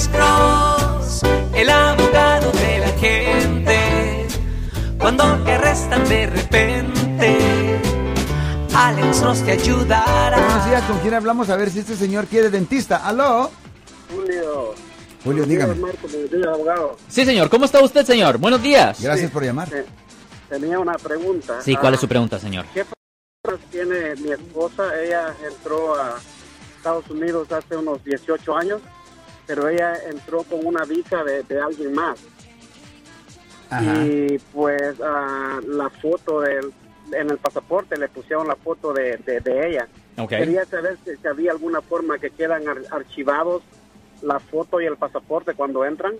Alex Cross, el abogado de la gente. Cuando te arrestan de repente, Alex Cross te ayudará. Buenos días, ¿con quién hablamos? A ver si este señor quiere dentista. ¿Aló? Julio. Julio, dígame. Marco, días, abogado. Sí, señor. ¿Cómo está usted, señor? Buenos días. Gracias por llamar. Eh, tenía una pregunta. Sí, ¿cuál Ah, es su pregunta, señor? ¿Qué problemas tiene mi esposa? Ella entró a Estados Unidos hace unos 18 años, pero ella entró con una visa de, de alguien más. Ajá. Y pues ah, la foto del, en el pasaporte le pusieron la foto de, de- de ella. Ok. Quería saber si, si había alguna forma que quedan ar- archivados la foto y el pasaporte cuando entran.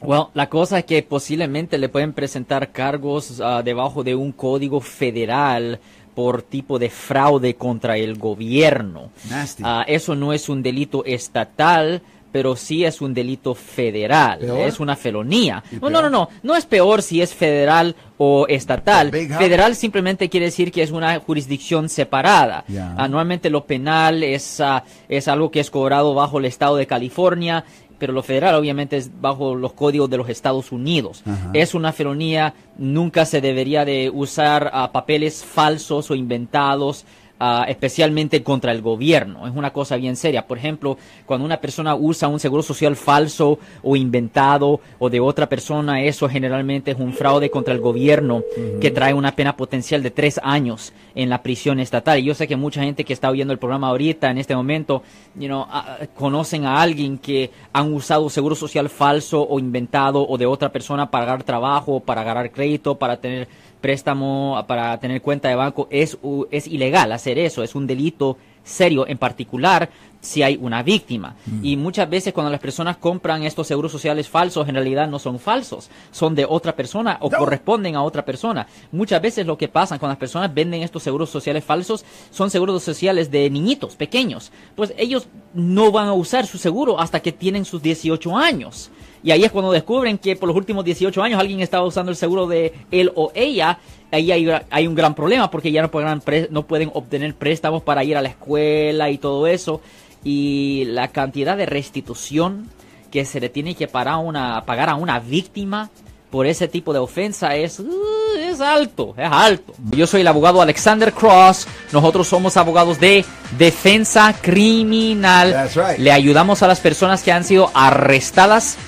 Well, la cosa es que posiblemente le pueden presentar cargos ah, debajo de un código federal por tipo de fraude contra el gobierno. Nasty. Ah, eso no es un delito estatal, pero sí es un delito federal. ¿Peor? Es una felonía. ¿Y No, no, no, no. No es peor si es federal o estatal. Federal simplemente quiere decir que es una jurisdicción separada. Anualmente lo penal es, ah, es algo que es cobrado bajo el estado de California, pero lo federal obviamente es bajo los códigos de los Estados Unidos. Ajá. Es una felonía, nunca se debería de usar ah, papeles falsos o inventados. Ah, especialmente contra el gobierno. Es una cosa bien seria. Por ejemplo, cuando una persona usa un seguro social falso o inventado o de otra persona, eso generalmente es un fraude contra el gobierno que trae una pena potencial de tres años en la prisión estatal. Y yo sé que mucha gente que está oyendo el programa ahorita, en este momento, you know, ah, conocen a alguien que han usado seguro social falso o inventado o de otra persona para ganar trabajo, para agarrar crédito, para tener préstamo, para tener cuenta de banco. Es, es ilegal hacer eso, es un delito serio, en particular si hay una víctima. Y muchas veces cuando las personas compran estos seguros sociales falsos, en realidad no son falsos, son de otra persona o No. corresponden a otra persona. Muchas veces lo que pasa cuando las personas venden estos seguros sociales falsos son seguros sociales de niñitos pequeños. Pues ellos no van a usar su seguro hasta que tienen sus 18 años. Y ahí es cuando descubren que por los últimos 18 años alguien estaba usando el seguro de él o ella. Ahí hay, hay un gran problema porque ya no no pueden obtener préstamos para ir a la escuela y todo eso. Y la cantidad de restitución que se le tiene que pagar a una, pagar a una víctima por ese tipo de ofensa es, uh, es alto, es alto. Yo soy el abogado Alexander Cross. Nosotros somos abogados de defensa criminal. Right. Le ayudamos a las personas que han sido arrestadas